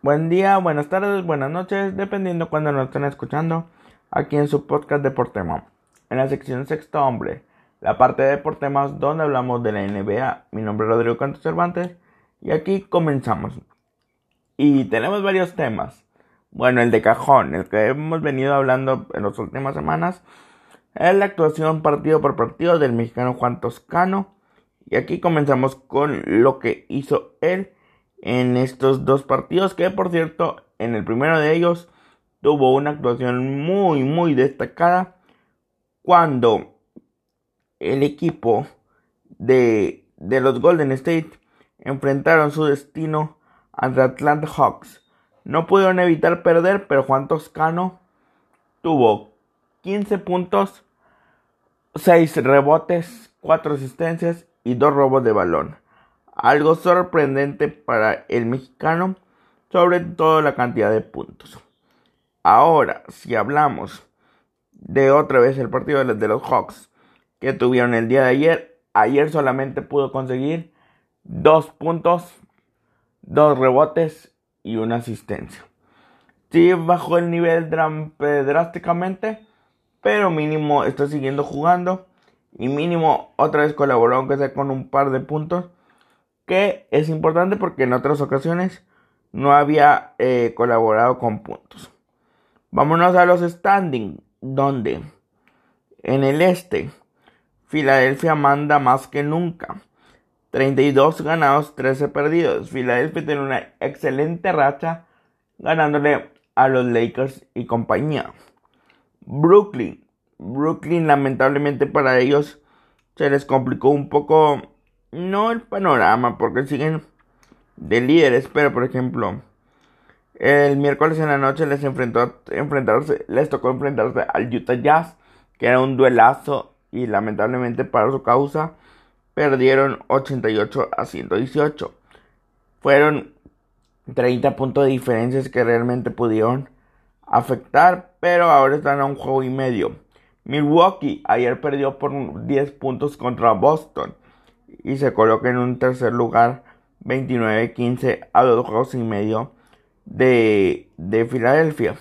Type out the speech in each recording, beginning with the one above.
Buen día, buenas tardes, buenas noches, dependiendo cuando nos estén escuchando, aquí en su podcast Deportema. En la sección Sexto Hombre, la parte de Deportemas donde hablamos de la NBA. Mi nombre es Rodrigo Cantos Cervantes y aquí comenzamos. Y tenemos varios temas. Bueno, el de cajón, el que hemos venido hablando en las últimas semanas, es la actuación partido por partido del mexicano Juan Toscano. Y aquí comenzamos con lo que hizo él en estos dos partidos, que por cierto, en el primero de ellos tuvo una actuación muy, muy destacada cuando el equipo de, de los Golden State enfrentaron su destino ante Atlanta Hawks. No pudieron evitar perder, pero Juan Toscano tuvo 15 puntos, 6 rebotes, 4 asistencias y 2 robos de balón algo sorprendente para el mexicano, sobre todo la cantidad de puntos. Ahora, si hablamos de otra vez el partido de los Hawks que tuvieron el día de ayer, ayer solamente pudo conseguir dos puntos, dos rebotes y una asistencia. Sí bajó el nivel drásticamente, pero mínimo está siguiendo jugando y mínimo otra vez colaboró aunque sea con un par de puntos que es importante porque en otras ocasiones no había eh, colaborado con puntos. Vámonos a los standing, donde en el este Filadelfia manda más que nunca. 32 ganados, 13 perdidos. Filadelfia tiene una excelente racha ganándole a los Lakers y compañía. Brooklyn. Brooklyn lamentablemente para ellos se les complicó un poco no el panorama, porque siguen de líderes, pero por ejemplo, el miércoles en la noche les enfrentó enfrentarse, les tocó enfrentarse al Utah Jazz, que era un duelazo y lamentablemente para su causa perdieron 88 a 118. Fueron 30 puntos de diferencias que realmente pudieron afectar, pero ahora están a un juego y medio. Milwaukee ayer perdió por 10 puntos contra Boston y se coloca en un tercer lugar 29-15 a dos juegos y medio de, de Filadelfia.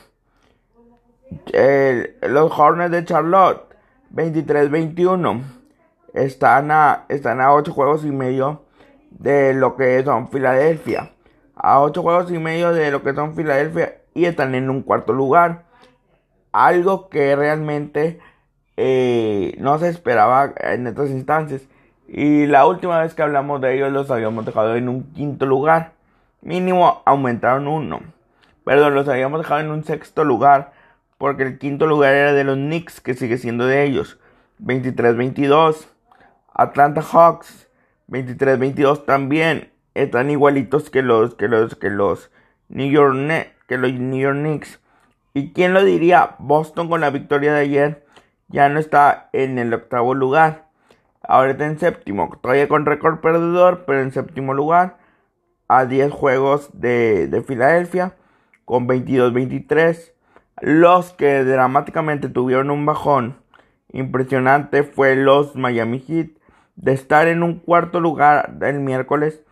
los Hornets de Charlotte 23-21 están a, están a 8 juegos y medio de lo que son Filadelfia. A 8 juegos y medio de lo que son Filadelfia y están en un cuarto lugar. Algo que realmente eh, no se esperaba en estas instancias. Y la última vez que hablamos de ellos los habíamos dejado en un quinto lugar. Mínimo aumentaron uno. Perdón, los habíamos dejado en un sexto lugar. Porque el quinto lugar era de los Knicks, que sigue siendo de ellos. 23-22. Atlanta Hawks. 23-22 también. Están igualitos que los, que los, que los New York, que los New York Knicks. ¿Y quién lo diría? Boston con la victoria de ayer ya no está en el octavo lugar Ahora está en séptimo, todavía con récord perdedor, pero en séptimo lugar, a 10 juegos de, de Filadelfia, con 22-23. Los que dramáticamente tuvieron un bajón impresionante fue los Miami Heat. De estar en un cuarto lugar el miércoles,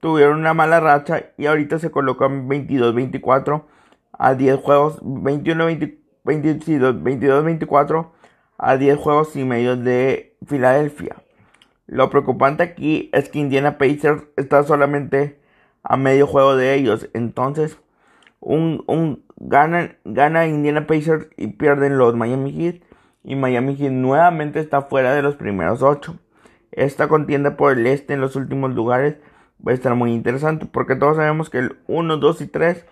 tuvieron una mala racha y ahorita se colocan 22-24 a 10 juegos, 21-22-24 a 10 juegos y medio de Filadelfia. Lo preocupante aquí es que Indiana Pacers está solamente a medio juego de ellos. Entonces, un, un gana, gana Indiana Pacers y pierden los Miami Heat. Y Miami Heat nuevamente está fuera de los primeros 8. Esta contienda por el este en los últimos lugares va a estar muy interesante porque todos sabemos que el 1, 2 y 3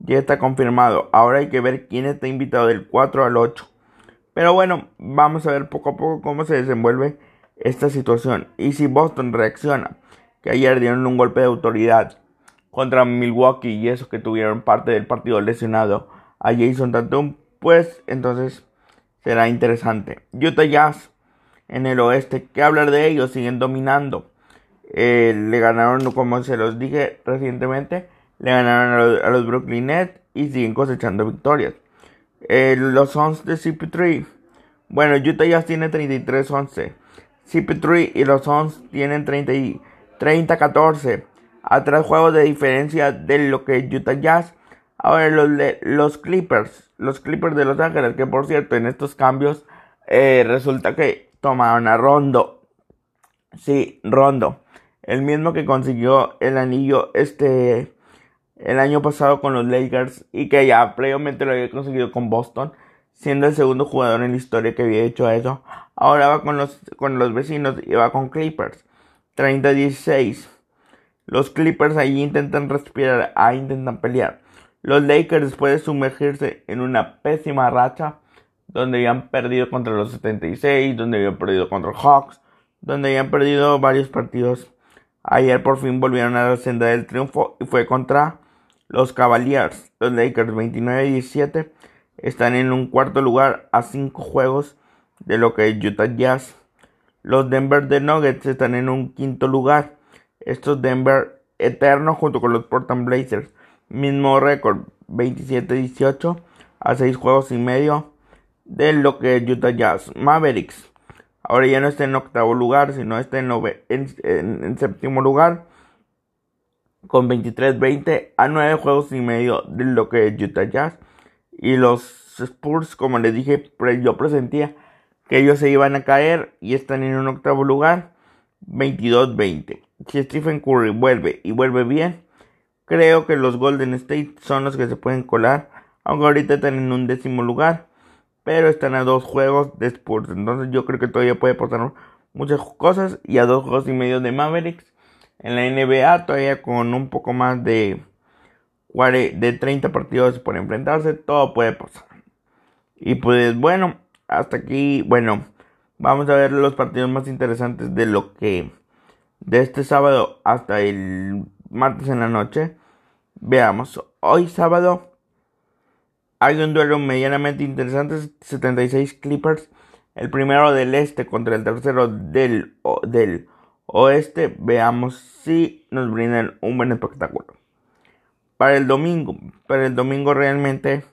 ya está confirmado. Ahora hay que ver quién está invitado del 4 al 8. Pero bueno, vamos a ver poco a poco cómo se desenvuelve esta situación. Y si Boston reacciona, que ayer dieron un golpe de autoridad contra Milwaukee y eso que tuvieron parte del partido lesionado a Jason Tatum, pues entonces será interesante. Utah Jazz en el oeste, ¿qué hablar de ellos? Siguen dominando. Eh, le ganaron, como se los dije recientemente, le ganaron a los, a los Brooklyn Nets y siguen cosechando victorias. Eh, los Suns de CP3. Bueno, Utah Jazz tiene 33-11. CP3 y los Suns tienen 30-14. a tres juegos de diferencia de lo que Utah Jazz. Ahora los, los Clippers, los Clippers de Los Ángeles, que por cierto en estos cambios eh, resulta que tomaron a Rondo. Sí, Rondo. El mismo que consiguió el anillo este el año pasado con los Lakers y que ya previamente lo había conseguido con Boston, siendo el segundo jugador en la historia que había hecho eso. Ahora va con los, con los vecinos y va con Clippers. 30-16. Los Clippers ahí intentan respirar, ahí intentan pelear. Los Lakers después de sumergirse en una pésima racha, donde habían perdido contra los 76, donde habían perdido contra Hawks, donde habían perdido varios partidos. Ayer por fin volvieron a la senda del triunfo y fue contra los Cavaliers. Los Lakers 29-17 están en un cuarto lugar a 5 juegos de lo que es Utah Jazz. Los Denver de Nuggets están en un quinto lugar. Estos Denver eternos junto con los Portland Blazers. Mismo récord 27-18 a 6 juegos y medio de lo que es Utah Jazz. Mavericks ahora ya no está en octavo lugar, sino está en, en, séptimo lugar con 23-20 a 9 juegos y medio de lo que es Utah Jazz. Y los Spurs, como les dije, yo presentía que ellos se iban a caer y están en un octavo lugar, 22-20. Si Stephen Curry vuelve y vuelve bien, creo que los Golden State son los que se pueden colar, aunque ahorita están en un décimo lugar, pero están a dos juegos de Spurs. Entonces yo creo que todavía puede aportar muchas cosas y a dos juegos y medio de Mavericks. En la NBA todavía con un poco más de, de 30 partidos por enfrentarse, todo puede pasar. Y pues bueno, hasta aquí, bueno, vamos a ver los partidos más interesantes de lo que de este sábado hasta el martes en la noche. Veamos, hoy sábado hay un duelo medianamente interesante, 76 Clippers, el primero del este contra el tercero del, del oeste. Veamos si nos brindan un buen espectáculo. Para el domingo, para el domingo realmente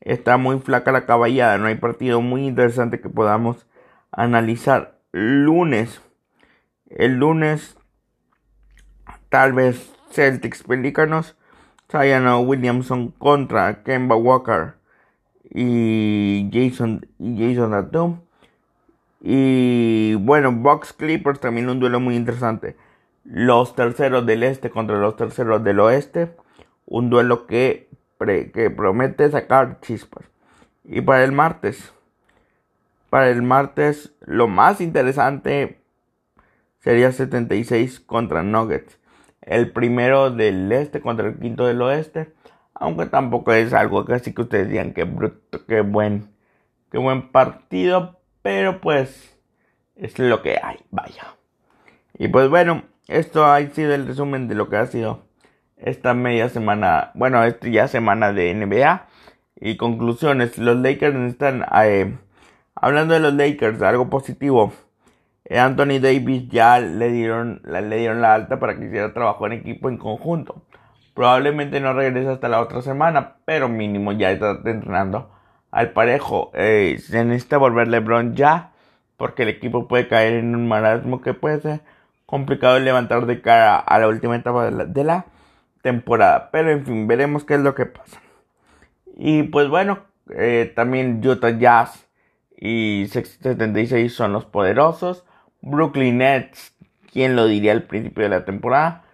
está muy flaca la caballada, no hay partido muy interesante que podamos analizar. Lunes, el lunes, tal vez Celtics Pelícanos, Sayano Williamson contra Kemba Walker y Jason, y Jason Tatum. Y bueno, Box Clippers también un duelo muy interesante. Los terceros del este contra los terceros del oeste. Un duelo que que promete sacar chispas. Y para el martes, para el martes lo más interesante sería 76 contra Nuggets. El primero del este contra el quinto del oeste. Aunque tampoco es algo que así que ustedes digan que bruto, que buen, que buen partido. Pero pues es lo que hay, vaya. Y pues bueno, esto ha sido el resumen de lo que ha sido esta media semana, bueno, esta ya semana de NBA. Y conclusiones, los Lakers están, eh, hablando de los Lakers, algo positivo. Eh, Anthony Davis ya le dieron, le dieron la alta para que hiciera trabajo en equipo en conjunto. Probablemente no regrese hasta la otra semana, pero mínimo ya está entrenando al parejo. Eh, se necesita volver LeBron ya, porque el equipo puede caer en un marasmo que puede ser complicado levantar de cara a la última etapa de la temporada. Pero en fin, veremos qué es lo que pasa. Y pues bueno, eh, también Utah Jazz y 76 son los poderosos. Brooklyn Nets, ¿quién lo diría al principio de la temporada?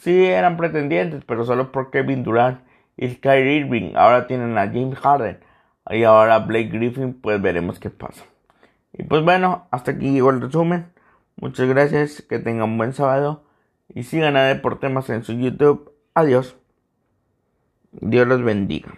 Sí eran pretendientes, pero solo por Kevin Durant y Kyrie Irving. Ahora tienen a James Harden y ahora Blake Griffin, pues veremos qué pasa. Y pues bueno, hasta aquí llegó el resumen. Muchas gracias, que tengan un buen sábado y sigan a Deportemas en su YouTube Adiós. Dios los bendiga.